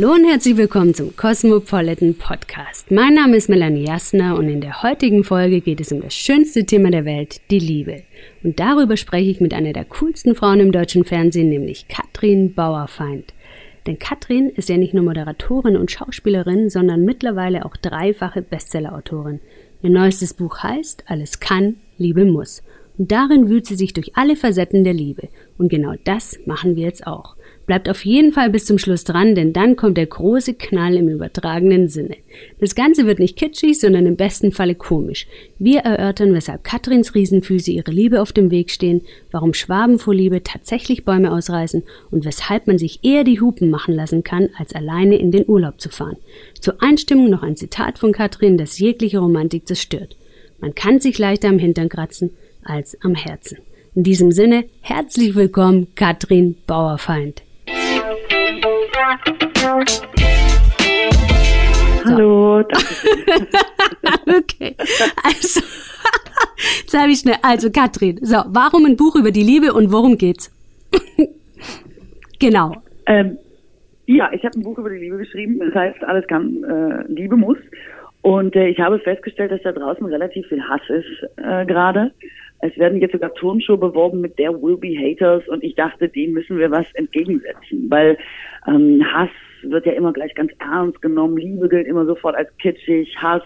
Hallo und herzlich willkommen zum Cosmopolitan Podcast. Mein Name ist Melanie Jasner und in der heutigen Folge geht es um das schönste Thema der Welt, die Liebe. Und darüber spreche ich mit einer der coolsten Frauen im deutschen Fernsehen, nämlich Katrin Bauerfeind. Denn Katrin ist ja nicht nur Moderatorin und Schauspielerin, sondern mittlerweile auch dreifache Bestsellerautorin. Ihr neuestes Buch heißt Alles kann, Liebe muss. Und darin wühlt sie sich durch alle Facetten der Liebe. Und genau das machen wir jetzt auch. Bleibt auf jeden Fall bis zum Schluss dran, denn dann kommt der große Knall im übertragenen Sinne. Das Ganze wird nicht kitschig, sondern im besten Falle komisch. Wir erörtern, weshalb Katrins Riesenfüße ihre Liebe auf dem Weg stehen, warum Schwaben vor Liebe tatsächlich Bäume ausreißen und weshalb man sich eher die Hupen machen lassen kann, als alleine in den Urlaub zu fahren. Zur Einstimmung noch ein Zitat von Katrin, das jegliche Romantik zerstört. Man kann sich leichter am Hintern kratzen als am Herzen. In diesem Sinne, herzlich willkommen, Katrin Bauerfeind. Hallo. okay. Also, jetzt habe ich schnell. Also, Katrin, so, warum ein Buch über die Liebe und worum geht's? genau. Ähm, ja, ich habe ein Buch über die Liebe geschrieben. Das heißt, alles kann, äh, Liebe muss. Und äh, ich habe festgestellt, dass da draußen relativ viel Hass ist äh, gerade. Es werden jetzt sogar Turnschuhe beworben mit der Will Be Haters. Und ich dachte, denen müssen wir was entgegensetzen, weil ähm, Hass wird ja immer gleich ganz ernst genommen, Liebe gilt immer sofort als kitschig, Hass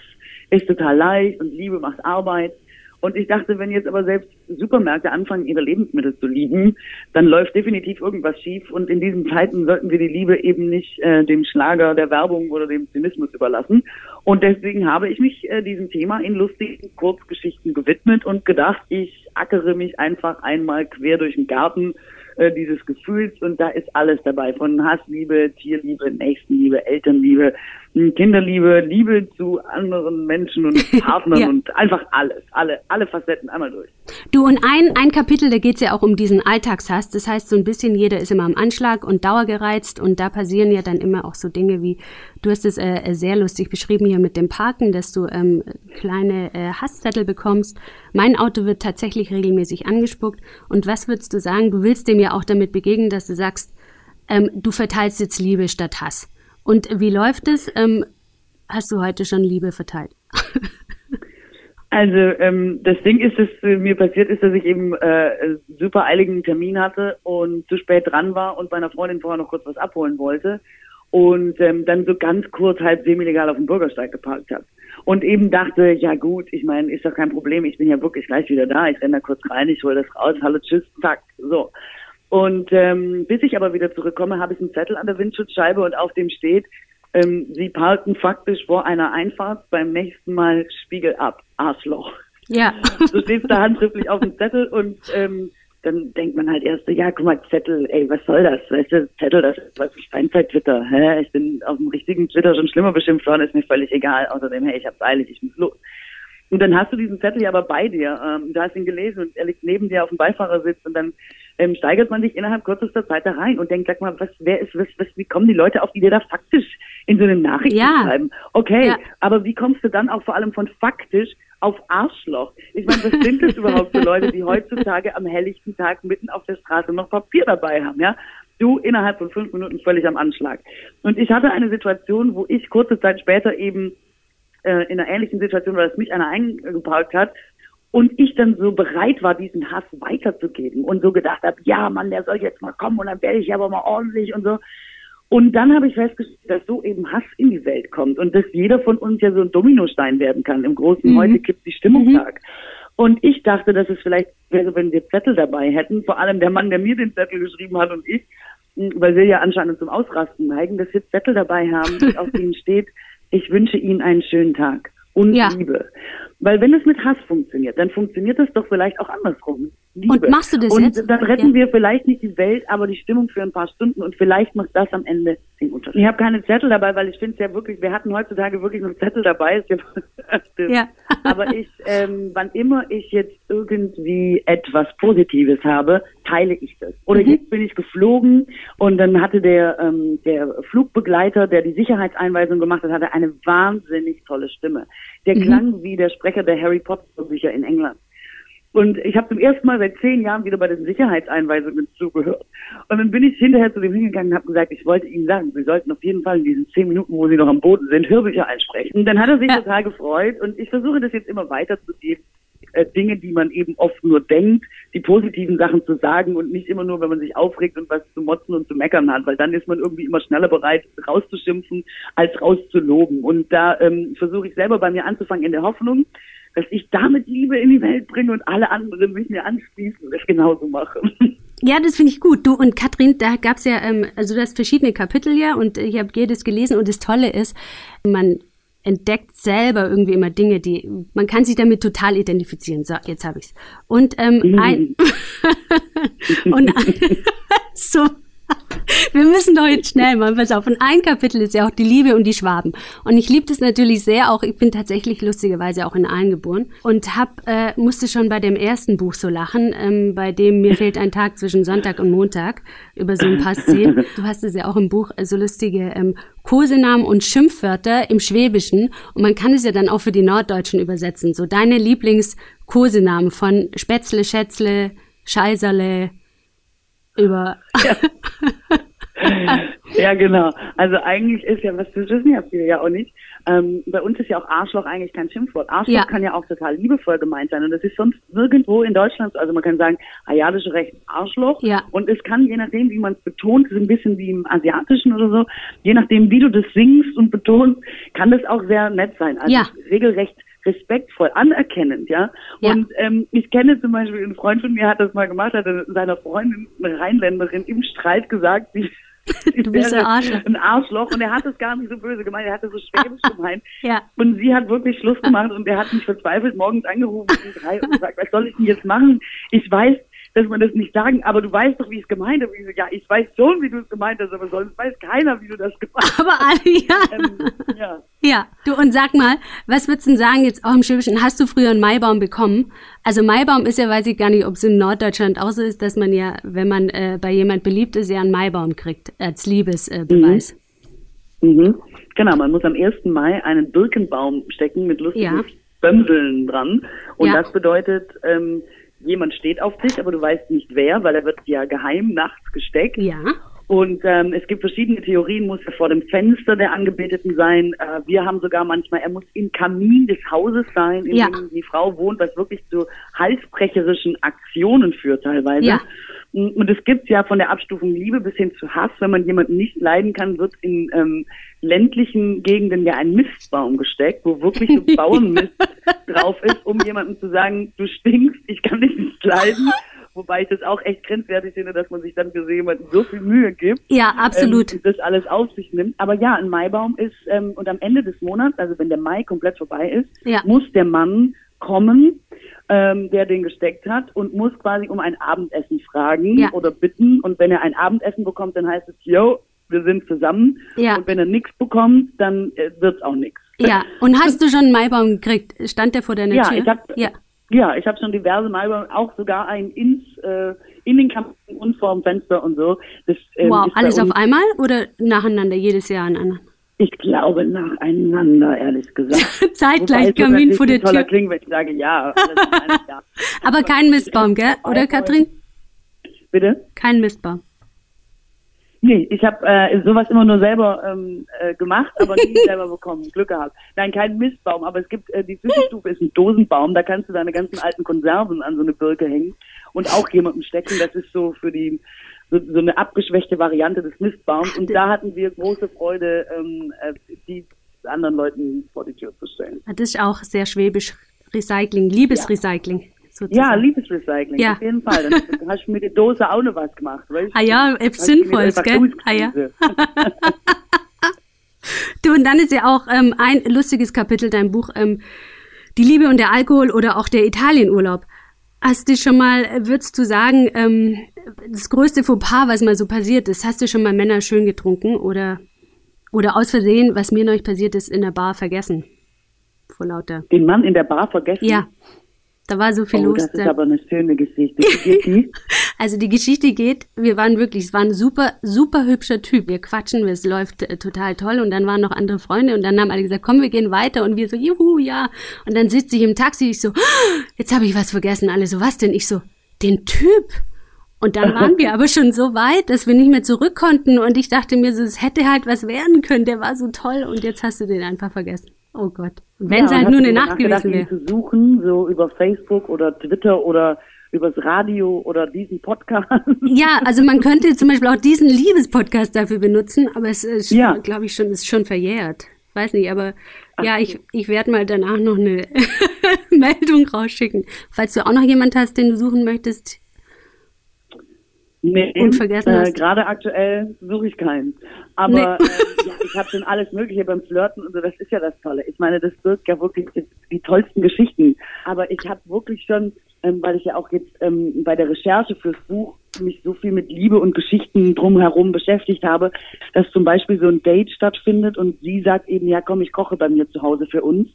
ist total leicht und Liebe macht Arbeit. Und ich dachte, wenn jetzt aber selbst Supermärkte anfangen, ihre Lebensmittel zu lieben, dann läuft definitiv irgendwas schief. Und in diesen Zeiten sollten wir die Liebe eben nicht äh, dem Schlager der Werbung oder dem Zynismus überlassen. Und deswegen habe ich mich äh, diesem Thema in lustigen Kurzgeschichten gewidmet und gedacht, ich ackere mich einfach einmal quer durch den Garten äh, dieses Gefühls und da ist alles dabei von Hassliebe, Tierliebe, Nächstenliebe, Elternliebe, hm, Kinderliebe, Liebe zu anderen Menschen und Partnern ja. und einfach alles, alle, alle Facetten einmal durch. Du, und ein, ein Kapitel, da geht es ja auch um diesen Alltagshass. Das heißt, so ein bisschen jeder ist immer am Anschlag und dauergereizt und da passieren ja dann immer auch so Dinge wie, du hast es äh, sehr lustig beschrieben hier mit dem Parken, dass du ähm, kleine äh, Hasszettel bekommst. Mein Auto wird tatsächlich regelmäßig angespuckt. Und was würdest du sagen? Du willst dem ja auch damit begegnen, dass du sagst, ähm, du verteilst jetzt Liebe statt Hass. Und wie läuft es? Ähm, hast du heute schon Liebe verteilt? Also ähm, das Ding ist, dass äh, mir passiert ist, dass ich eben äh, super eiligen Termin hatte und zu spät dran war und bei einer Freundin vorher noch kurz was abholen wollte und ähm, dann so ganz kurz halb semi-legal auf dem Bürgersteig geparkt hat. Und eben dachte, ja gut, ich meine, ist doch kein Problem, ich bin ja wirklich gleich wieder da, ich renne da kurz rein, ich hole das raus, hallo, tschüss, zack, so. Und ähm, bis ich aber wieder zurückkomme, habe ich einen Zettel an der Windschutzscheibe und auf dem steht, ähm, Sie parken faktisch vor einer Einfahrt, beim nächsten Mal Spiegel ab, Arschloch. Ja. So steht da handschriftlich auf dem Zettel und ähm, dann denkt man halt erst so, ja, guck mal, Zettel, ey, was soll das? Weißt du, Zettel, das ist was Steinzeit-Twitter. Hä? Ich bin auf dem richtigen Twitter schon schlimmer beschimpft worden, ist mir völlig egal. Außerdem, hey, ich hab's eilig, ich muss los. Und dann hast du diesen Zettel ja aber bei dir. Ähm, du hast ihn gelesen und er liegt neben dir auf dem Beifahrersitz und dann ähm, steigert man sich innerhalb kürzester Zeit da rein und denkt, sag mal, was, wer ist, was, was, wie kommen die Leute auf die dir da faktisch in so eine Nachricht ja. schreiben? Okay, ja. aber wie kommst du dann auch vor allem von faktisch auf Arschloch? Ich meine, was sind das überhaupt für Leute, die heutzutage am helllichten Tag mitten auf der Straße noch Papier dabei haben, ja? Du innerhalb von fünf Minuten völlig am Anschlag. Und ich hatte eine Situation, wo ich kurze Zeit später eben äh, in einer ähnlichen Situation, weil es mich einer eingeparkt hat, und ich dann so bereit war, diesen Hass weiterzugeben und so gedacht habe, ja, Mann, der soll jetzt mal kommen und dann werde ich aber mal ordentlich und so. Und dann habe ich festgestellt, dass so eben Hass in die Welt kommt und dass jeder von uns ja so ein Dominostein werden kann. Im großen mhm. Heute kippt die Stimmung mhm. Und ich dachte, dass es vielleicht wäre, wenn wir Zettel dabei hätten, vor allem der Mann, der mir den Zettel geschrieben hat und ich, weil wir ja anscheinend zum Ausrasten neigen, dass wir Zettel dabei haben, auf denen steht, ich wünsche Ihnen einen schönen Tag und ja. Liebe. Weil wenn es mit Hass funktioniert, dann funktioniert es doch vielleicht auch andersrum. Liebe. Und machst du das und jetzt? Und dann retten ja. wir vielleicht nicht die Welt, aber die Stimmung für ein paar Stunden und vielleicht macht das am Ende den Unterschied. Ich habe keine Zettel dabei, weil ich finde es ja wirklich, wir hatten heutzutage wirklich noch Zettel dabei. ja. aber ich, ähm, wann immer ich jetzt irgendwie etwas Positives habe, teile ich das. Oder mhm. jetzt bin ich geflogen und dann hatte der, ähm, der Flugbegleiter, der die Sicherheitseinweisung gemacht hat, hatte eine wahnsinnig tolle Stimme. Der mhm. klang wie der Sprecher der Harry Potter Bücher in England. Und ich habe zum ersten Mal seit zehn Jahren wieder bei den Sicherheitseinweisungen zugehört. Und dann bin ich hinterher zu dem hingegangen und habe gesagt, ich wollte Ihnen sagen, Sie sollten auf jeden Fall in diesen zehn Minuten, wo Sie noch am Boden sind, Hörbücher einsprechen. Und dann hat er sich ja. total gefreut und ich versuche das jetzt immer weiterzugeben. Äh, Dinge, die man eben oft nur denkt, die positiven Sachen zu sagen und nicht immer nur, wenn man sich aufregt und was zu motzen und zu meckern hat, weil dann ist man irgendwie immer schneller bereit, rauszuschimpfen, als rauszuloben. Und da ähm, versuche ich selber bei mir anzufangen in der Hoffnung, dass ich damit Liebe in die Welt bringe und alle anderen mich mir anschließen und das genauso mache. Ja, das finde ich gut. Du und Katrin, da gab es ja, ähm, also du hast verschiedene Kapitel ja und ich habe jedes gelesen und das Tolle ist, man entdeckt selber irgendwie immer Dinge, die man kann sich damit total identifizieren. So, jetzt habe ich's. Und ähm, ein und ein, so wir müssen doch jetzt schnell mal, pass auf. Und ein Kapitel ist ja auch die Liebe und die Schwaben. Und ich liebe das natürlich sehr auch. Ich bin tatsächlich lustigerweise auch in Aalen geboren und hab, äh, musste schon bei dem ersten Buch so lachen, ähm, bei dem mir fehlt ein Tag zwischen Sonntag und Montag über so ein paar Szenen. Du hast es ja auch im Buch, äh, so lustige ähm, Kosenamen und Schimpfwörter im Schwäbischen. Und man kann es ja dann auch für die Norddeutschen übersetzen. So deine Lieblings-Kosenamen von Spätzle, Schätzle, Scheiserle, über. Ja. ja, genau. Also eigentlich ist ja, was das wissen ja viele ja auch nicht. Ähm, bei uns ist ja auch Arschloch eigentlich kein Schimpfwort. Arschloch ja. kann ja auch total liebevoll gemeint sein. Und das ist sonst nirgendwo in Deutschland, also man kann sagen, ariadische Recht Arschloch. Ja. Und es kann, je nachdem, wie man es betont, ist ein bisschen wie im Asiatischen oder so, je nachdem, wie du das singst und betonst, kann das auch sehr nett sein. Also ja. regelrecht respektvoll, anerkennend, ja. ja. Und ähm, ich kenne zum Beispiel, ein Freund von mir hat das mal gemacht, hat seiner Freundin, eine Rheinländerin, im Streit gesagt, sie du bist ein Arschloch. ein Arschloch und er hat es gar nicht so böse gemeint, er hat es so schwäbisch gemeint. ja. Und sie hat wirklich Schluss gemacht und er hat mich verzweifelt morgens angerufen um drei und gesagt, was soll ich denn jetzt machen? Ich weiß, dass man das nicht sagen, aber du weißt doch, wie ich es gemeint habe. Ich so, ja, ich weiß schon, wie du es gemeint hast, aber sonst weiß keiner, wie du das gemeint hast. Aber alle, ja. Ähm, ja. Ja, du und sag mal, was würdest du denn sagen jetzt auch im Schwäbischen? Hast du früher einen Maibaum bekommen? Also Maibaum ist ja, weiß ich gar nicht, ob es in Norddeutschland auch so ist, dass man ja, wenn man äh, bei jemand beliebt ist, ja einen Maibaum kriegt als Liebesbeweis. Äh, mhm. mhm. Genau, man muss am 1. Mai einen Birkenbaum stecken mit lustigen ja. Bömseln dran. Und ja. das bedeutet, ähm, jemand steht auf dich, aber du weißt nicht wer, weil er wird ja geheim nachts gesteckt. Ja. Und ähm, es gibt verschiedene Theorien, muss er vor dem Fenster der Angebeteten sein. Äh, wir haben sogar manchmal, er muss im Kamin des Hauses sein, in ja. dem die Frau wohnt, was wirklich zu halsbrecherischen Aktionen führt teilweise. Ja. Und es gibt ja von der Abstufung Liebe bis hin zu Hass. Wenn man jemanden nicht leiden kann, wird in ähm, ländlichen Gegenden ja ein Mistbaum gesteckt, wo wirklich so Bauernmist drauf ist, um jemandem zu sagen, du stinkst, ich kann dich nicht leiden. Wobei ich das auch echt grenzwertig finde, dass man sich dann für so jemanden so viel Mühe gibt. Ja, absolut. Ähm, das alles auf sich nimmt. Aber ja, ein Maibaum ist, ähm, und am Ende des Monats, also wenn der Mai komplett vorbei ist, ja. muss der Mann kommen ähm, der den gesteckt hat und muss quasi um ein Abendessen fragen ja. oder bitten. Und wenn er ein Abendessen bekommt, dann heißt es, yo, wir sind zusammen. Ja. Und wenn er nichts bekommt, dann äh, wird's auch nichts. Ja, und hast du schon einen Maibaum gekriegt? Stand der vor deiner ja, Tür? Ich hab, ja, ja, ich habe schon diverse Maibäume, auch sogar einen ins, äh, in den Kampfen und vorm Fenster und so. Das, ähm, wow, alles auf einmal oder nacheinander, jedes Jahr an anderen? Ich glaube nacheinander, ehrlich gesagt. Zeitgleich Kamin vor der Tür. Toller klingen, wenn ich sage ja. ja. Aber kein Mistbaum, gell? Oder Katrin? Bitte? Kein Mistbaum. Nee, ich habe äh, sowas immer nur selber ähm, äh, gemacht, aber nie selber bekommen. Glück gehabt. Nein, kein Mistbaum, aber es gibt, äh, die Zwischenstufe ist ein Dosenbaum, da kannst du deine ganzen alten Konserven an so eine Birke hängen und auch jemandem stecken. Das ist so für die so, so eine abgeschwächte Variante des Mistbaums. Und da hatten wir große Freude, ähm, äh, die anderen Leuten vor die Tür zu stellen. Das ist auch sehr schwäbisch Recycling, Liebesrecycling. Ja. Sozusagen. Ja, Liebesrecycling, ja. auf jeden Fall. Dann hast du mit der Dose auch noch was gemacht, weißt Ah ja, etwas Sinnvolles, gell? Ah ja. du, und dann ist ja auch ähm, ein lustiges Kapitel dein Buch, ähm, Die Liebe und der Alkohol oder auch der Italienurlaub. Hast du schon mal, würdest du sagen, ähm, das größte Fauxpas, was mal so passiert ist, hast du schon mal Männer schön getrunken oder, oder aus Versehen, was mir neulich passiert ist, in der Bar vergessen? Vor lauter. Den Mann in der Bar vergessen? Ja. Da war so viel oh, los. Das ist aber eine schöne Geschichte. Also die Geschichte geht, wir waren wirklich, es war ein super, super hübscher Typ. Wir quatschen, es läuft äh, total toll und dann waren noch andere Freunde und dann haben alle gesagt, komm, wir gehen weiter und wir so, juhu, ja. Und dann sitze ich im Taxi, ich so, oh, jetzt habe ich was vergessen. Alle so, was denn? Ich so, den Typ. Und dann waren wir aber schon so weit, dass wir nicht mehr zurück konnten und ich dachte mir so, es hätte halt was werden können, der war so toll und jetzt hast du den einfach vergessen. Oh Gott. Wenn es Ja, halt und nur eine Nacht gewesen wäre. zu suchen, so über Facebook oder Twitter oder übers Radio oder diesen Podcast. Ja, also man könnte zum Beispiel auch diesen Liebespodcast dafür benutzen, aber es ist, Ja. glaube ich, schon, ist schon verjährt. Weiß nicht, aber ja, ich, ich werde mal danach noch eine Meldung rausschicken. Falls du auch noch jemand hast, den du suchen möchtest. Nee, Und vergessen äh. Gerade aktuell suche ich keinen. Aber Nee. ähm, ja, ich habe schon alles Mögliche beim Flirten und so, das ist ja das Tolle. Ich meine, das birgt ja wirklich die, die tollsten Geschichten. Aber ich habe wirklich schon, ähm, weil ich ja auch jetzt ähm, bei der Recherche fürs Buch mich so viel mit Liebe und Geschichten drumherum beschäftigt habe, dass zum Beispiel so ein Date stattfindet und sie sagt eben, ja komm, ich koche bei mir zu Hause für uns.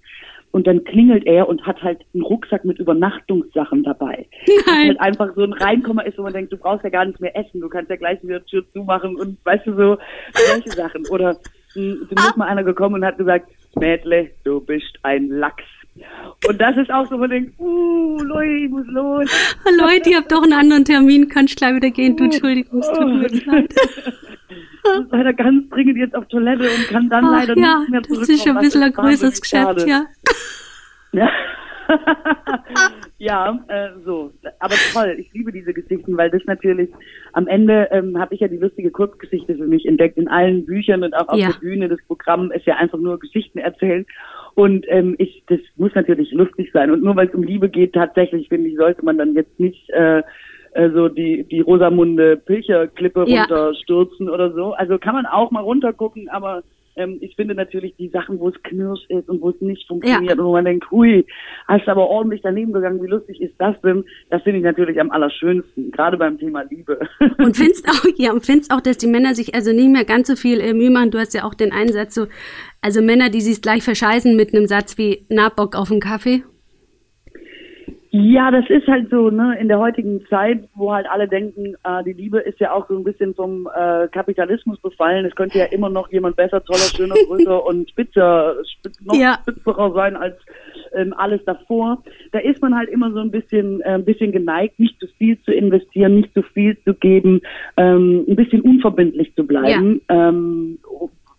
Und dann klingelt er und hat halt einen Rucksack mit Übernachtungssachen dabei. Was Nein. halt einfach so ein Reinkommen ist, wo man denkt, du brauchst ja gar nicht mehr essen, du kannst ja gleich wieder die Tür zumachen und weißt du so, solche Sachen. Oder mh, du ist mal einer gekommen und hat gesagt, Mädle, du bist ein Lachs. Und das ist auch so, wo man denkt, uh, Leute, ich muss los. Leute, ihr habt doch einen anderen Termin, kannst gleich wieder gehen. Du, Entschuldigung, es tut mir jetzt leid. Muss leider ganz dringend jetzt auf Toilette und kann dann Ach, leider ja, nicht mehr das zurückkommen. ist schon ein Das bisschen ein größeres Geschäft, ja. Ja, ja äh, so. Aber toll, ich liebe diese Geschichten, weil das natürlich am Ende ähm, habe ich ja die lustige Kurzgeschichte für mich entdeckt. In allen Büchern und auch auf Ja. der Bühne. Das Programm ist ja einfach nur Geschichten erzählen. Und ähm, ich, das muss natürlich lustig sein. Und nur weil es um Liebe geht, tatsächlich finde ich, sollte man dann jetzt nicht äh, äh, so die die Rosamunde Pilcher Klippe Ja. runterstürzen oder so. Also kann man auch mal runtergucken, aber ähm, ich finde natürlich die Sachen, wo es knirsch ist und wo es nicht funktioniert Ja. und wo man denkt, hui, hast du aber ordentlich daneben gegangen, wie lustig ist das denn? Das finde ich natürlich am allerschönsten, gerade beim Thema Liebe. Und findest auch, ja, und findest auch, dass die Männer sich also nicht mehr ganz so viel äh, Mühe machen. Du hast ja auch den Einsatz so, also Männer, die sich gleich verscheißen mit einem Satz wie, na, Bock auf einen Kaffee. Ja, das ist halt so, ne, in der heutigen Zeit, wo halt alle denken, äh, die Liebe ist ja auch so ein bisschen vom äh, Kapitalismus befallen. Es könnte ja immer noch jemand besser, toller, schöner, größer und spitzer, spitz, noch Ja. spitzerer sein als ähm, alles davor. Da ist man halt immer so ein bisschen, äh, ein bisschen geneigt, nicht zu viel zu investieren, nicht zu viel zu geben, ähm, ein bisschen unverbindlich zu bleiben. Ähm,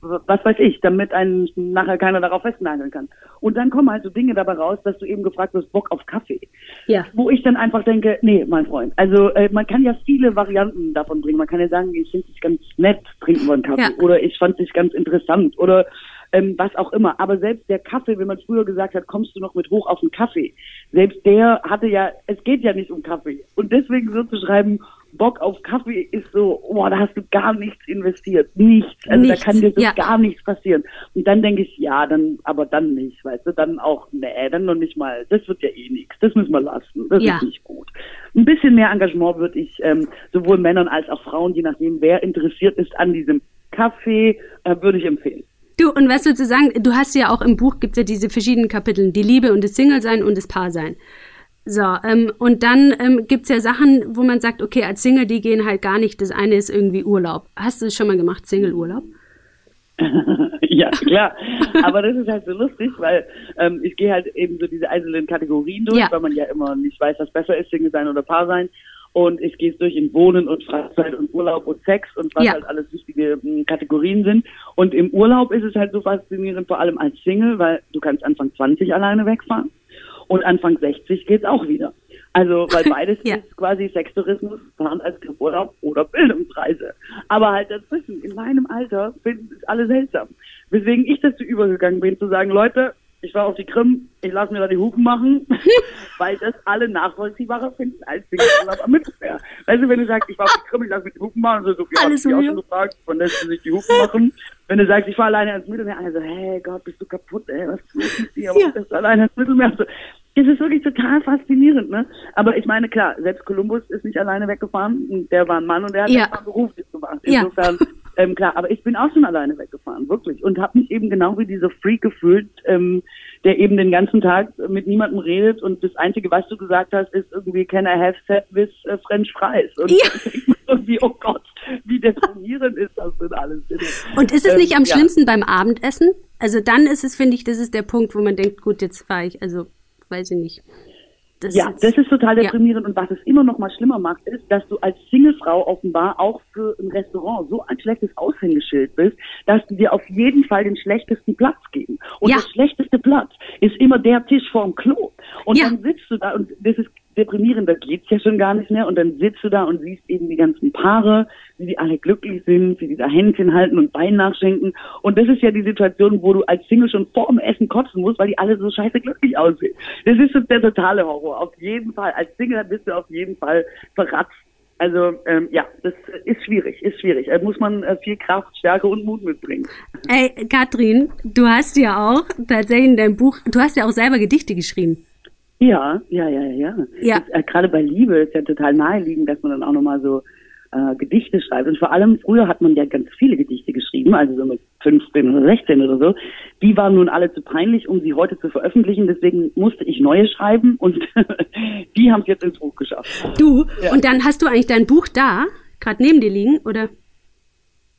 was weiß ich, damit einen nachher keiner darauf festnageln kann. Und dann kommen halt so Dinge dabei raus, dass du eben gefragt hast, Bock auf Kaffee. Ja. Wo ich dann einfach denke, nee, mein Freund. Also äh, man kann ja viele Varianten davon bringen. Man kann ja sagen, ich finde dich ganz nett, trinken wir einen Kaffee. Ja. Oder ich fand dich ganz interessant. Oder ähm, was auch immer. Aber selbst der Kaffee, wenn man früher gesagt hat, kommst du noch mit hoch auf den Kaffee, selbst der hatte ja, es geht ja nicht um Kaffee. Und deswegen so zu schreiben, Bock auf Kaffee ist so, boah, da hast du gar nichts investiert. Nichts. Also Nichts, da kann dir so ja. gar nichts passieren. Und dann denke ich, ja, dann, aber dann nicht, weißt du, dann auch, nee, dann noch nicht mal, das wird ja eh nichts. Das müssen wir lassen. Das Ja. ist nicht gut. Ein bisschen mehr Engagement würde ich ähm, sowohl Männern als auch Frauen, je nachdem, wer interessiert ist an diesem Kaffee, äh, würde ich empfehlen. Du, und was würdest du sagen, du hast ja auch im Buch, gibt's ja diese verschiedenen Kapitel, die Liebe und das Single-Sein und das Paar-Sein. So, ähm, und dann ähm, gibt's ja Sachen, wo man sagt, okay, als Single, die gehen halt gar nicht. Das eine ist irgendwie Urlaub. Hast du es schon mal gemacht, Single-Urlaub? ja, klar. Aber das ist halt so lustig, weil ähm, ich gehe halt eben so diese einzelnen Kategorien durch, Ja. weil man ja immer nicht weiß, was besser ist, Single sein oder Paar sein. Und ich gehe es durch in Wohnen und Freizeit und Urlaub und Sex und was Ja. halt alles wichtige m, Kategorien sind. Und im Urlaub ist es halt so faszinierend, vor allem als Single, weil du kannst Anfang 20 alleine wegfahren und Anfang 60 geht's auch wieder. Also, weil beides Ja. ist quasi Sextourismus, fahren als Urlaub oder Bildungsreise. Aber halt dazwischen, in meinem Alter, finden es alle seltsam. Weswegen ich dazu übergegangen bin, zu sagen, Leute, ich war auf die Krim, ich lasse mir da die Hupen machen, weil das alle nachvollziehbarer finden als Single-Urlaub am Mittelmeer. Weißt du, wenn du sagst, ich war auf die Krim, ich lasse mir die Hupen machen, so, so ja, Alles ich auch so, schon gefragt, wann lässt du sich die Hupen machen? Wenn du sagst, ich war alleine ins Mittelmeer, also, hey Gott, bist du kaputt, ey, was tust du hier, Ja. bist du alleine ins Mittelmeer? So, es ist wirklich total faszinierend, ne? Aber ich meine, klar, selbst Kolumbus ist nicht alleine weggefahren. Der war ein Mann und der hat Ja. mal beruflich gemacht. Ja. Insofern Ähm, klar, aber ich bin auch schon alleine weggefahren, wirklich. Und habe mich eben genau wie dieser Freak gefühlt, ähm, der eben den ganzen Tag mit niemandem redet und das Einzige, was du gesagt hast, ist irgendwie, can I have set with uh, French fries? Und Ja. irgendwie, oh Gott, wie deprimierend ist das denn alles? Und ist es Ähm, nicht am ja. schlimmsten beim Abendessen? Also dann ist es, finde ich, das ist der Punkt, wo man denkt, gut, jetzt fahre ich, also weiß ich nicht. Das Ja, ist- das ist total Ja. deprimierend. Und was es immer noch mal schlimmer macht, ist, dass du als Singlefrau offenbar auch für ein Restaurant so ein schlechtes Aushängeschild bist, dass die dir auf jeden Fall den schlechtesten Platz geben. Und Ja. der schlechteste Platz ist immer der Tisch vorm Klo. Und Ja. dann sitzt du da und das ist deprimierend, da geht's ja schon gar nicht mehr. Und dann sitzt du da und siehst eben die ganzen Paare, wie die alle glücklich sind, wie die da Händchen halten und Bein nachschenken. Und das ist ja die Situation, wo du als Single schon vor dem Essen kotzen musst, weil die alle so scheiße glücklich aussehen. Das ist der totale Horror. Auf jeden Fall. Als Single bist du auf jeden Fall verratzt. Also ähm, ja, das ist schwierig, ist schwierig. Da muss man äh, viel Kraft, Stärke und Mut mitbringen. Ey, Katrin, du hast ja auch tatsächlich in deinem Buch, du hast ja auch selber Gedichte geschrieben. Ja, ja, ja, ja. Ja. Das, äh, Gerade bei Liebe ist ja total naheliegend, dass man dann auch nochmal so äh, Gedichte schreibt. Und vor allem früher hat man ja ganz viele Gedichte geschrieben, also so mit 15 oder 16 oder so. Die waren nun alle zu peinlich, um sie heute zu veröffentlichen. Deswegen musste ich neue schreiben und die haben es jetzt ins Buch geschafft. Du, Ja. und dann hast du eigentlich dein Buch da, gerade neben dir liegen, oder?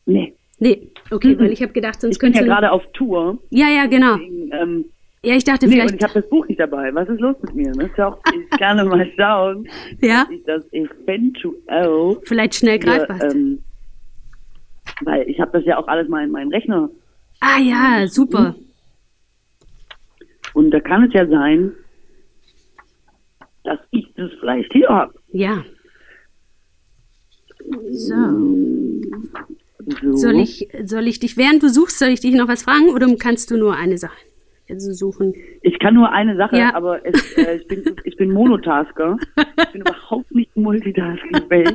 Nee, Nee, okay, Mhm. weil ich habe gedacht, sonst ich bin ja gerade auf Tour. Ja, ja, genau. Deswegen, ähm, Ja, ich dachte nee, vielleicht... und ich habe das Buch nicht dabei. Was ist los mit mir? Ne? Ist ja auch, ich kann mal schauen, Ja? dass ich das eventuell Vielleicht schnell greifbar. Ähm, weil ich habe das ja auch alles mal in meinen Rechner. ah ja, super. Und da kann es ja sein, dass ich das vielleicht hier habe. Ja. So. So. Soll ich, soll ich dich, während du suchst, soll ich dich noch was fragen oder kannst du nur eine Sache suchen? Ich kann nur eine Sache, Ja. aber es, äh, ich, bin, ich bin Monotasker. Ich bin überhaupt nicht multitaskingfähig.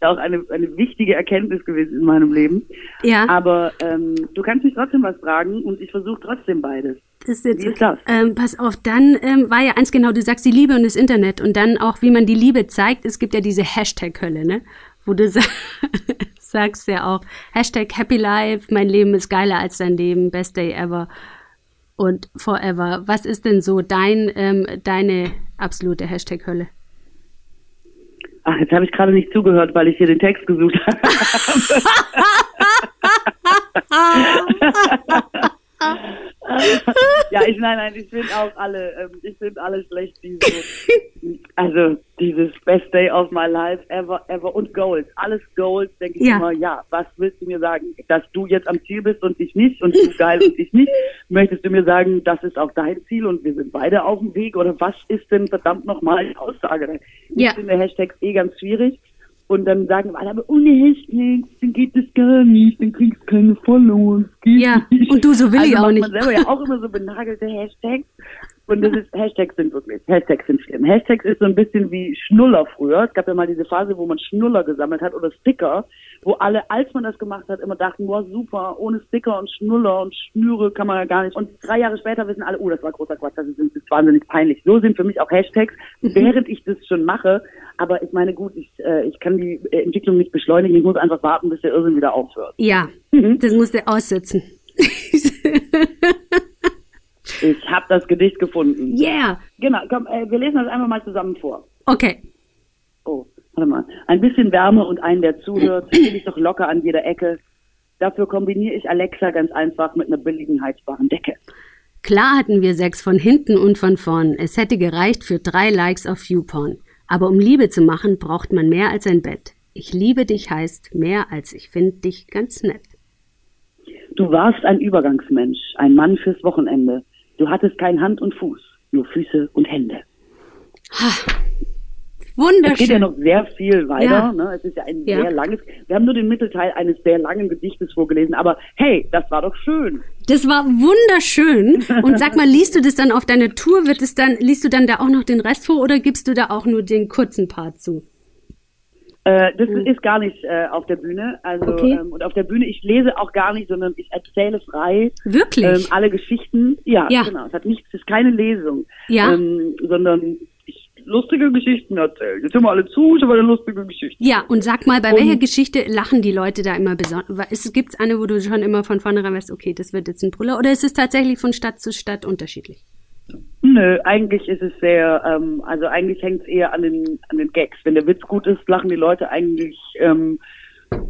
Das ist auch eine, eine wichtige Erkenntnis gewesen in meinem Leben. Ja, Aber ähm, du kannst mich trotzdem was fragen und ich versuche trotzdem beides. das ist jetzt, wie ist das? Ähm, pass auf, dann ähm, war ja eins genau, du sagst die Liebe und das Internet und dann auch, wie man die Liebe zeigt. Es gibt ja diese Hashtag-Hölle, ne? Wo du sa sagst ja auch, Hashtag Happy Life, mein Leben ist geiler als dein Leben, best day ever und forever. Was ist denn so dein, ähm, deine absolute Hashtag-Hölle? Ach, jetzt habe ich gerade nicht zugehört, weil ich hier den Text gesucht habe. ja, ich nein, nein, ich finde auch alle, ähm, ich finde alle schlecht, die so, also dieses Best Day of my life ever, ever und Goals, alles Goals, denke ich Ja. immer, ja, was willst du mir sagen, dass du jetzt am Ziel bist und ich nicht und du geil und ich nicht, möchtest du mir sagen, das ist auch dein Ziel und wir sind beide auf dem Weg oder was ist denn verdammt nochmal die Aussage? Ich Ja. finde Hashtags eh ganz schwierig. Und dann sagen alle, aber ohne Hashtags, dann geht das gar nicht, dann kriegst du keine Followers. geht Ja, nicht. und du, so will also ich auch nicht. man selber ja auch immer so benagelte Hashtags. Und das ist, Hashtags sind wirklich, Hashtags sind schlimm. Hashtags ist so ein bisschen wie Schnuller früher. Es gab ja mal diese Phase, wo man Schnuller gesammelt hat oder Sticker, wo alle, als man das gemacht hat, immer dachten, boah, super, ohne Sticker und Schnuller und Schnüre kann man ja gar nicht. Und drei Jahre später wissen alle, oh, das war großer Quatsch, das ist, das ist wahnsinnig peinlich. So sind für mich auch Hashtags, während ich das schon mache. Aber ich meine, gut, ich, äh, ich kann die äh, Entwicklung nicht beschleunigen. Ich muss einfach warten, bis der Irrsinn wieder aufhört. Ja, Mhm. das musst du aussitzen. Ich habe das Gedicht gefunden. yeah. Genau, komm, äh, wir lesen das einfach mal zusammen vor. Okay. Oh, warte mal. Ein bisschen Wärme und einen, der zuhört, will ich doch locker an jeder Ecke. Dafür kombiniere ich Alexa ganz einfach mit einer billigen heizbaren Decke. Klar hatten wir Sex von hinten und von vorn. Es hätte gereicht für drei Likes auf YouPorn. Aber um Liebe zu machen, braucht man mehr als ein Bett. Ich liebe dich heißt mehr als ich finde dich ganz nett. Du warst ein Übergangsmensch, ein Mann fürs Wochenende. Du hattest kein Hand und Fuß, nur Füße und Hände. Es geht ja Wunderschön. noch sehr viel weiter. Ja. Ne? Es ist ja ein Ja. sehr langes. Wir haben nur den Mittelteil eines sehr langen Gedichtes vorgelesen. Aber hey, das war doch schön. Das war wunderschön. Und sag mal, liest du das dann auf deine Tour? Wird es dann, liest du dann da auch noch den Rest vor oder gibst du da auch nur den kurzen Part zu? Äh, das ist gar nicht äh, auf der Bühne. Also Okay. ähm, und auf der Bühne, ich lese auch gar nicht, sondern ich erzähle frei Wirklich? ähm, alle Geschichten. Ja, Ja. genau. Es hat nichts, es ist keine Lesung, Ja. ähm, sondern ich lustige Geschichten erzählen. Jetzt hören wir alle zu, ich habe eine lustige Geschichte. Ja, und sag mal, bei und, welcher Geschichte lachen die Leute da immer besonders? Gibt es eine, wo du schon immer von vornherein weißt, okay, das wird jetzt ein Brüller? Oder ist es tatsächlich von Stadt zu Stadt unterschiedlich? Nö, eigentlich ist es sehr, ähm, also eigentlich hängt es eher an den, an den Gags. Wenn der Witz gut ist, lachen die Leute eigentlich ähm,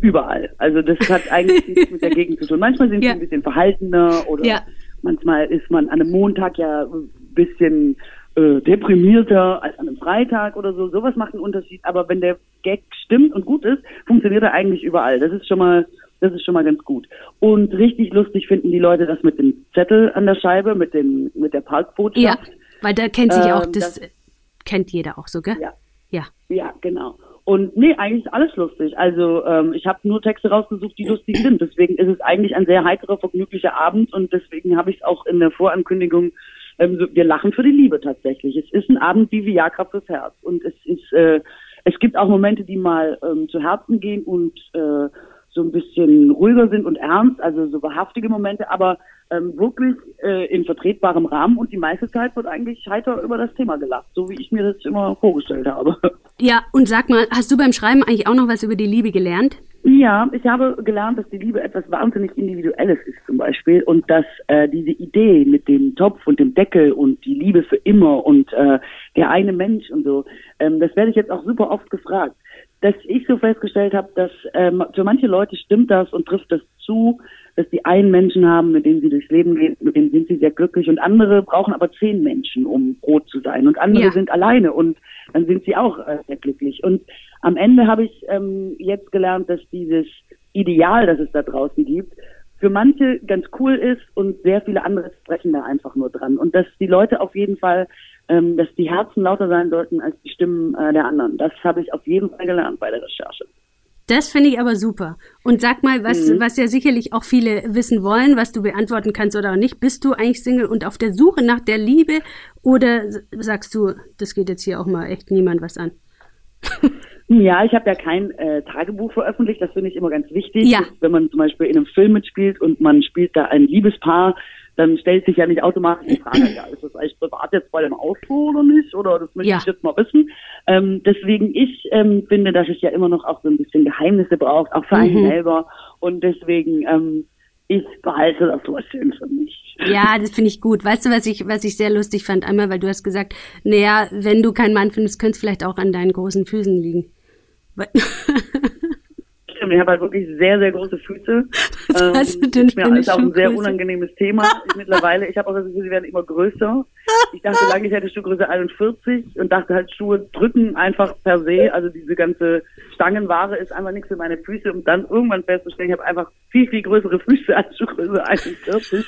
überall. Also das hat eigentlich nichts mit der Gegend zu tun. Manchmal sind ja. sie ein bisschen verhaltener oder ja. manchmal ist man an einem Montag ja ein bisschen äh, deprimierter als an einem Freitag oder so. Sowas macht einen Unterschied. Aber wenn der Gag stimmt und gut ist, funktioniert er eigentlich überall. Das ist schon mal, das ist schon mal ganz gut. Und richtig lustig finden die Leute das mit dem Zettel an der Scheibe, mit dem, mit der Parkbotschaft. Ja, weil da kennt sich ähm, auch, das, das, kennt jeder auch so, gell? Ja. Ja. Ja, genau. Und nee, eigentlich ist alles lustig. Also ähm, ich habe nur Texte rausgesucht, die lustig sind. Deswegen ist es eigentlich ein sehr heiterer, vergnüglicher Abend und deswegen habe ich es auch in der Vorankündigung ähm, wir lachen für die Liebe tatsächlich. Es ist ein Abend wie Viagra fürs Herz. Und es ist, äh, es gibt auch Momente, die mal ähm, zu Herzen gehen und äh, so ein bisschen ruhiger sind und ernst, also so wahrhaftige Momente, aber ähm, wirklich äh, in vertretbarem Rahmen und die meiste Zeit wird eigentlich heiter über das Thema gelacht, so wie ich mir das immer vorgestellt habe. Ja, und sag mal, hast du beim Schreiben eigentlich auch noch was über die Liebe gelernt? Ja, ich habe gelernt, dass die Liebe etwas wahnsinnig Individuelles ist zum Beispiel und dass äh, diese Idee mit dem Topf und dem Deckel und die Liebe für immer und äh, der eine Mensch und so, ähm, das werde ich jetzt auch super oft gefragt. Dass ich so festgestellt habe, dass ähm, für manche Leute stimmt das und trifft das zu, dass die einen Menschen haben, mit denen sie durchs Leben gehen, mit denen sind sie sehr glücklich und andere brauchen aber zehn Menschen, um rot zu sein und andere ja. sind alleine und dann sind sie auch äh, sehr glücklich. Und am Ende habe ich ähm, jetzt gelernt, dass dieses Ideal, das es da draußen gibt, für manche ganz cool ist und sehr viele andere sprechen da einfach nur dran. Und dass die Leute auf jeden Fall, ähm, dass die Herzen lauter sein sollten als die Stimmen äh, der anderen. Das habe ich auf jeden Fall gelernt bei der Recherche. Das finde ich aber super. Und sag mal, was, mhm. was ja sicherlich auch viele wissen wollen, was du beantworten kannst oder auch nicht. Bist du eigentlich Single und auf der Suche nach der Liebe oder sagst du, das geht jetzt hier auch mal echt niemand was an? Ja, ich habe ja kein äh, Tagebuch veröffentlicht, das finde ich immer ganz wichtig. Ja. Wenn man zum Beispiel in einem Film mitspielt und man spielt da ein Liebespaar, dann stellt sich ja nicht automatisch die Frage, ja, ist das eigentlich privat jetzt bei dem Auto oder nicht? Oder das möchte ja. ich jetzt mal wissen. Ähm, deswegen, ich ähm, finde, dass es ja immer noch auch so ein bisschen Geheimnisse braucht, auch für einen mhm. selber. Und deswegen, ähm, ich behalte das so schön für mich. Ja, das finde ich gut. Weißt du, was ich, was ich sehr lustig fand? Einmal, weil du hast gesagt, naja, wenn du keinen Mann findest, könnte es vielleicht auch an deinen großen Füßen liegen. Stimmt, ich habe halt wirklich sehr, sehr große Füße. Das heißt, ähm, den ja, ist auch ein sehr unangenehmes Thema. Ich mittlerweile, ich habe auch das Gefühl, sie werden immer größer. Ich dachte lange, ich hätte Schuhgröße 41 und dachte halt, Schuhe drücken einfach per se. Also diese ganze Stangenware ist einfach nichts für meine Füße. Und dann irgendwann festzustellen, ich habe einfach viel, viel größere Füße als Schuhgröße 41.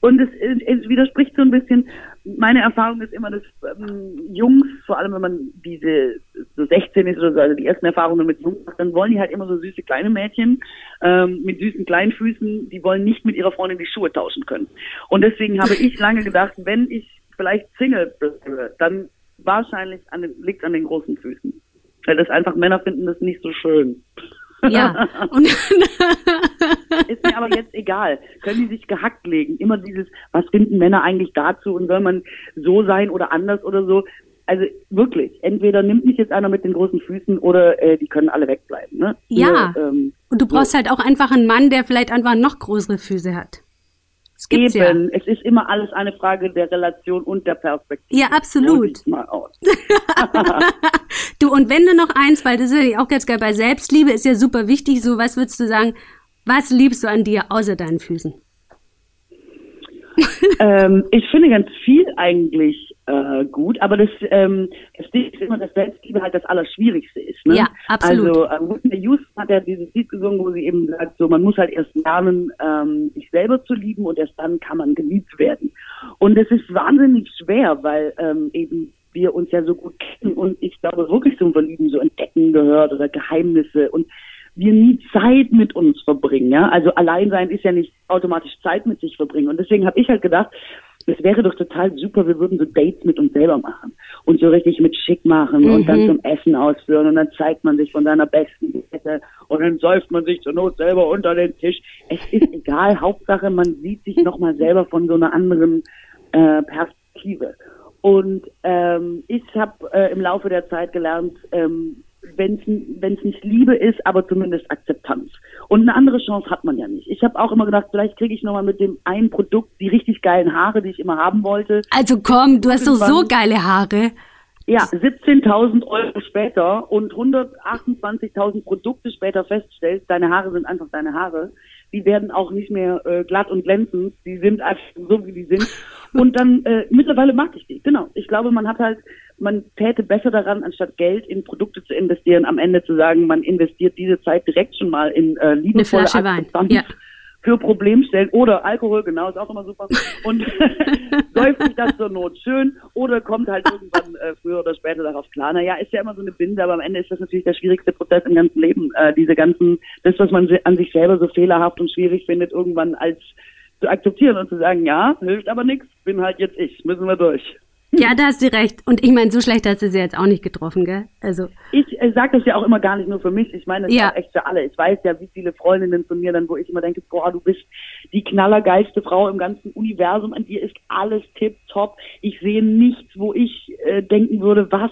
Und es, es widerspricht so ein bisschen. Meine Erfahrung ist immer, dass ähm, Jungs, vor allem wenn man diese so 16 ist oder so, also die ersten Erfahrungen mit Jungs macht, dann wollen die halt immer so süße kleine Mädchen ähm, mit süßen kleinen Füßen, die wollen nicht mit ihrer Freundin die Schuhe tauschen können. Und deswegen habe ich lange gedacht, wenn ich vielleicht Single bleibe, dann wahrscheinlich an den, liegt an den großen Füßen. Weil das einfach Männer finden das nicht so schön. Ja. ist mir aber jetzt egal. Können die sich gehackt legen? Immer dieses, was finden Männer eigentlich dazu und soll man so sein oder anders oder so? Also wirklich, entweder nimmt mich jetzt einer mit den großen Füßen oder äh, die können alle wegbleiben. Ne? Ja. Nur, ähm, und du brauchst so. halt auch einfach einen Mann, der vielleicht einfach noch größere Füße hat. Es gibt's Eben, ja. es ist immer alles eine Frage der Relation und der Perspektive. Ja, absolut. Mal aus. du, und wenn du noch eins, weil das ist ja auch ganz geil, bei Selbstliebe ist ja super wichtig, so was würdest du sagen, was liebst du an dir außer deinen Füßen? ähm, ich finde ganz viel eigentlich äh, gut, aber das, ähm, das Ding ist immer, dass Selbstliebe halt das Allerschwierigste ist. Ne? Ja, absolut. Also äh, Whitney Houston hat ja dieses Lied gesungen, wo sie eben sagt, so man muss halt erst lernen, ähm, sich selber zu lieben und erst dann kann man geliebt werden. Und das ist wahnsinnig schwer, weil ähm, eben wir uns ja so gut kennen und ich glaube wirklich zum Verlieben so entdecken gehört oder Geheimnisse und wir nie Zeit mit uns verbringen. Ja? Also allein sein ist ja nicht automatisch Zeit mit sich verbringen. Und deswegen habe ich halt gedacht, es wäre doch total super, wir würden so Dates mit uns selber machen und so richtig mit schick machen mhm. und dann zum Essen ausführen und dann zeigt man sich von seiner besten Seite und dann säuft man sich zur Not selber unter den Tisch. Es ist egal, Hauptsache man sieht sich nochmal selber von so einer anderen äh, Perspektive. Und ähm, ich habe äh, im Laufe der Zeit gelernt, ähm, wenn es nicht Liebe ist, aber zumindest Akzeptanz. Und eine andere Chance hat man ja nicht. Ich habe auch immer gedacht, vielleicht kriege ich nochmal mit dem einen Produkt die richtig geilen Haare, die ich immer haben wollte. Also komm, du hast doch so geile Haare. Ja, 17.000 Euro später und 128.000 Produkte später feststellst, deine Haare sind einfach deine Haare. Die werden auch nicht mehr äh, glatt und glänzend. Die sind einfach so, wie die sind. Und dann, äh, mittlerweile mag ich die. Genau. Ich glaube, man hat halt, man täte besser daran, anstatt Geld in Produkte zu investieren, am Ende zu sagen, man investiert diese Zeit direkt schon mal in äh, liebevolle Akzeptanz. Ja für Problemstellen oder Alkohol, genau, ist auch immer super. Und säuft sich das zur Not schön oder kommt halt irgendwann äh, früher oder später darauf klar. Naja, ist ja immer so eine Binde, aber am Ende ist das natürlich der schwierigste Prozess im ganzen Leben. Äh, diese ganzen, das, was man an sich selber so fehlerhaft und schwierig findet, irgendwann als zu akzeptieren und zu sagen, ja, hilft aber nichts, bin halt jetzt ich, müssen wir durch. Ja, da hast du recht. Und ich meine, so schlecht hast du sie jetzt auch nicht getroffen, gell? Also. Ich äh, sage das ja auch immer gar nicht nur für mich. Ich meine das ja. auch echt für alle. Ich weiß ja, wie viele Freundinnen von mir dann, wo ich immer denke, boah, du bist die knallergeilste Frau im ganzen Universum. An dir ist alles tipptopp. Ich sehe nichts, wo ich äh, denken würde, was.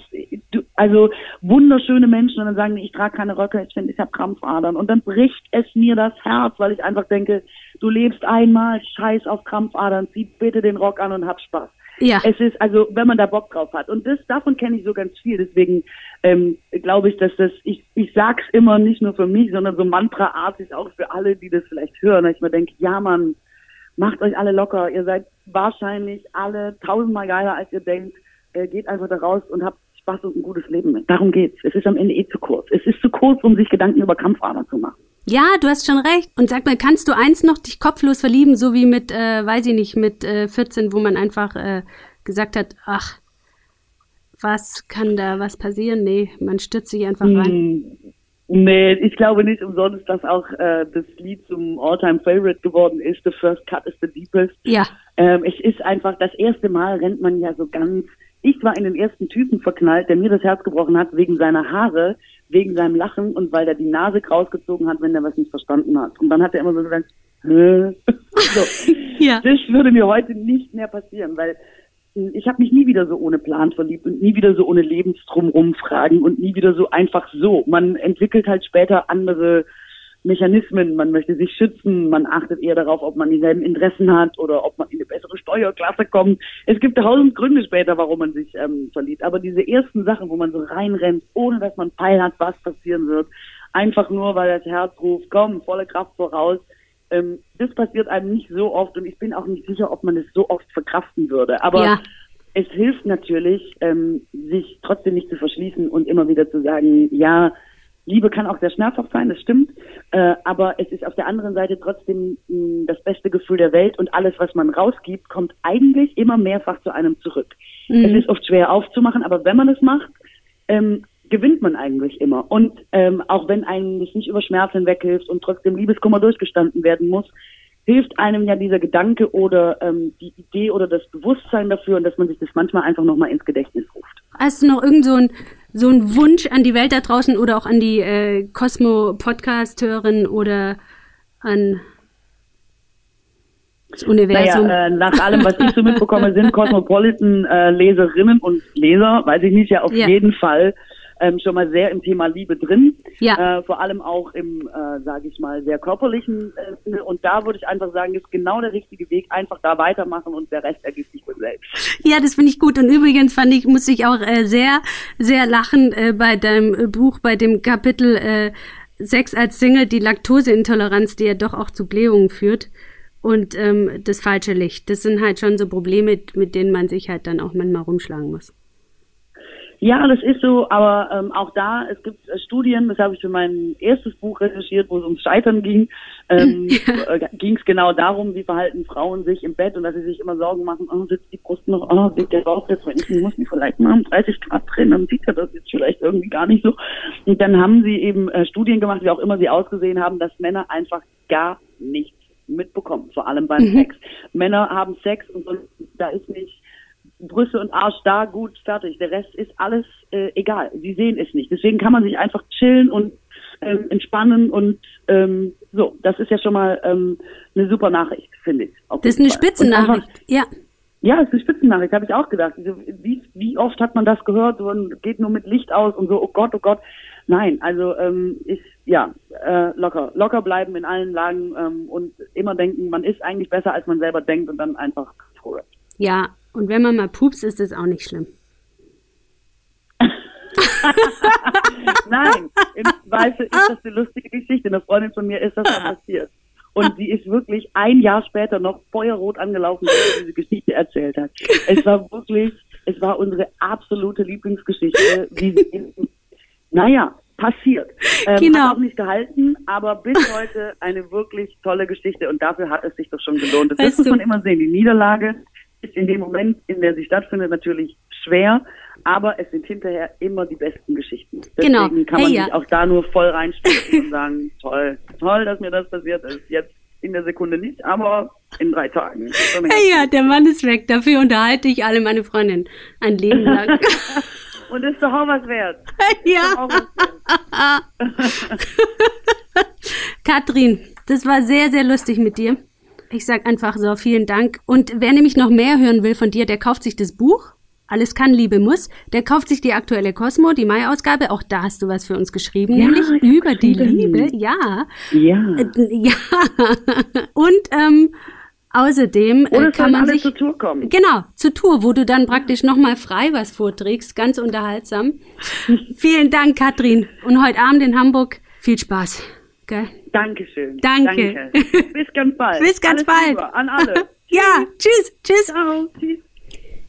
Du, also wunderschöne Menschen und dann sagen, ich trage keine Röcke, ich finde, ich habe Krampfadern. Und dann bricht es mir das Herz, weil ich einfach denke, du lebst einmal, scheiß auf Krampfadern, zieh bitte den Rock an und hab Spaß. Ja. Es ist also, wenn man da Bock drauf hat. Und das davon kenne ich so ganz viel. Deswegen ähm, glaube ich, dass das, ich, ich sag's immer nicht nur für mich, sondern so mantraartig auch für alle, die das vielleicht hören. Dass ich mir denke, ja man, macht euch alle locker. Ihr seid wahrscheinlich alle tausendmal geiler, als ihr denkt. Äh, geht einfach da raus und habt Spaß und ein gutes Leben mit. Darum geht's. Es ist am Ende eh zu kurz. Es ist zu kurz, um sich Gedanken über Kampfader zu machen. Ja, du hast schon recht. Und sag mal, kannst du eins noch dich kopflos verlieben, so wie mit, äh, weiß ich nicht, mit äh, 14, wo man einfach äh, gesagt hat, ach, was kann da was passieren? Nee, man stürzt sich einfach rein. Hm, nee, ich glaube nicht umsonst, dass auch äh, das Lied zum Alltime favorite geworden ist. The First Cut is the Deepest. Ja. Ähm, es ist einfach, das erste Mal rennt man ja so ganz ich war in den ersten Typen verknallt, der mir das Herz gebrochen hat wegen seiner Haare, wegen seinem Lachen und weil er die Nase rausgezogen hat, wenn er was nicht verstanden hat. Und dann hat er immer so gesagt, Hä? so. ja. Das würde mir heute nicht mehr passieren, weil ich habe mich nie wieder so ohne Plan verliebt und nie wieder so ohne Lebensdrumrum fragen und nie wieder so einfach so. Man entwickelt halt später andere Mechanismen, man möchte sich schützen, man achtet eher darauf, ob man dieselben Interessen hat oder ob man in eine bessere Steuerklasse kommt. Es gibt tausend Gründe später, warum man sich ähm, verliebt. Aber diese ersten Sachen, wo man so reinrennt, ohne dass man Peil hat, was passieren wird, einfach nur, weil das Herz ruft, komm, volle Kraft voraus, ähm, das passiert einem nicht so oft und ich bin auch nicht sicher, ob man es so oft verkraften würde. Aber ja. es hilft natürlich, ähm, sich trotzdem nicht zu verschließen und immer wieder zu sagen, ja, Liebe kann auch sehr schmerzhaft sein, das stimmt, äh, aber es ist auf der anderen Seite trotzdem mh, mm, das beste Gefühl der Welt und alles, was man rausgibt, kommt eigentlich immer mehrfach zu einem zurück. Mhm. Es ist oft schwer aufzumachen, aber wenn man es macht, ähm, gewinnt man eigentlich immer. Und ähm, auch wenn einem das nicht über Schmerzen weghilft und trotzdem Liebeskummer durchgestanden werden muss, hilft einem ja dieser Gedanke oder ähm, die Idee oder das Bewusstsein dafür und dass man sich das manchmal einfach nochmal ins Gedächtnis ruft. Hast du noch irgend so ein so ein Wunsch an die Welt da draußen oder auch an die äh, Cosmo-Podcast-Hörerin oder an das Universum? Naja, äh, nach allem, was ich so mitbekomme, sind Cosmopolitan-Leserinnen äh, und Leser, weiß ich nicht, ja auf ja. jeden Fall ähm, schon mal sehr im Thema Liebe drin. Ja. Äh, vor allem auch im, äh, sage ich mal, sehr körperlichen äh, Und da würde ich einfach sagen, ist genau der richtige Weg. Einfach da weitermachen und der Rest ergibt sich von selbst. Ja, das finde ich gut. Und übrigens fand ich, muss ich auch äh, sehr, sehr lachen äh, bei deinem äh, Buch, bei dem Kapitel äh, Sex als Single, die Laktoseintoleranz, die ja doch auch zu Blähungen führt und ähm, das falsche Licht. Das sind halt schon so Probleme, mit denen man sich halt dann auch manchmal rumschlagen muss. Ja, das ist so, aber ähm, auch da, es gibt äh, Studien, das habe ich für mein erstes Buch recherchiert, wo es ums Scheitern ging, ähm, äh, ging es genau darum, wie verhalten Frauen sich im Bett und dass sie sich immer Sorgen machen, oh, sitzt die Brust noch, oh, sitzt der Bauch jetzt, ich muss mich vielleicht mal um 30 Grad drehen, dann sieht er das jetzt vielleicht irgendwie gar nicht so. Und dann haben sie eben äh, Studien gemacht, wie auch immer sie ausgesehen haben, dass Männer einfach gar nichts mitbekommen, vor allem beim mhm. Sex. Männer haben Sex und so, da ist nicht Brüste und Arsch da, gut, fertig. Der Rest ist alles äh, egal. Sie sehen es nicht. Deswegen kann man sich einfach chillen und ähm, entspannen und ähm, so. Das ist ja schon mal ähm, eine super Nachricht, finde ich. Das ist eine Spitzennachricht, ja. Ja, es ist eine Spitzennachricht, habe ich auch gedacht. Wie, wie oft hat man das gehört und geht nur mit Licht aus und so, oh Gott, oh Gott. Nein, also ähm, ich, ja, äh, locker, locker bleiben in allen Lagen ähm, und immer denken, man ist eigentlich besser, als man selber denkt und dann einfach froh. Ja, und wenn man mal pupst, ist das auch nicht schlimm. Nein, weißt du, ist das eine lustige Geschichte. Eine Freundin von mir ist das mal passiert. Und sie ist wirklich ein Jahr später noch feuerrot angelaufen, als sie diese Geschichte erzählt hat. Es war wirklich, es war unsere absolute Lieblingsgeschichte. Wie, naja, passiert. Ähm, genau. Hat auch nicht gehalten, aber bis heute eine wirklich tolle Geschichte und dafür hat es sich doch schon gelohnt. Das weißt muss man immer sehen. Die Niederlage ist in dem Moment, in der sie stattfindet, natürlich schwer, aber es sind hinterher immer die besten Geschichten. Deswegen genau. kann man hey, sich auch da nur voll reinstellen und sagen, toll, toll, dass mir das passiert ist. Jetzt in der Sekunde nicht, aber in drei Tagen. Hey, ja, der Mann ist weg. Dafür unterhalte ich alle meine Freundinnen ein Leben lang. und ist doch auch was wert. Ja. Was wert. Katrin, das war sehr, sehr lustig mit dir. Ich sag einfach so, vielen Dank. Und wer nämlich noch mehr hören will von dir, der kauft sich das Buch. Alles kann, Liebe muss. Der kauft sich die aktuelle Cosmo, die Mai-Ausgabe. Auch da hast du was für uns geschrieben, ja, nämlich über die Liebe. Ja. Ja. Äh, ja. Und ähm, außerdem äh, kann man sich zur Tour kommen. Genau, zur Tour, wo du dann praktisch nochmal frei was vorträgst. Ganz unterhaltsam. Vielen Dank, Katrin. Und heute Abend in Hamburg viel Spaß. Gell? Dankeschön. Danke. Danke. Bis ganz bald. Bis ganz Alles bald. Liebe an alle. ja, tschüss. Tschüss. Ciao. Tschüss.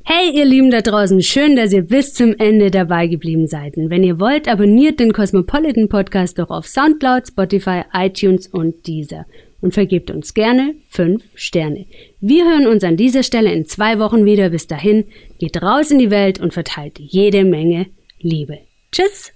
Hey ihr Lieben da draußen, schön, dass ihr bis zum Ende dabei geblieben seid. Und wenn ihr wollt, abonniert den Cosmopolitan Podcast doch auf Soundcloud, Spotify, iTunes und Deezer. Und vergebt uns gerne fünf Sterne. Wir hören uns an dieser Stelle in zwei Wochen wieder. Bis dahin, geht raus in die Welt und verteilt jede Menge Liebe. Tschüss!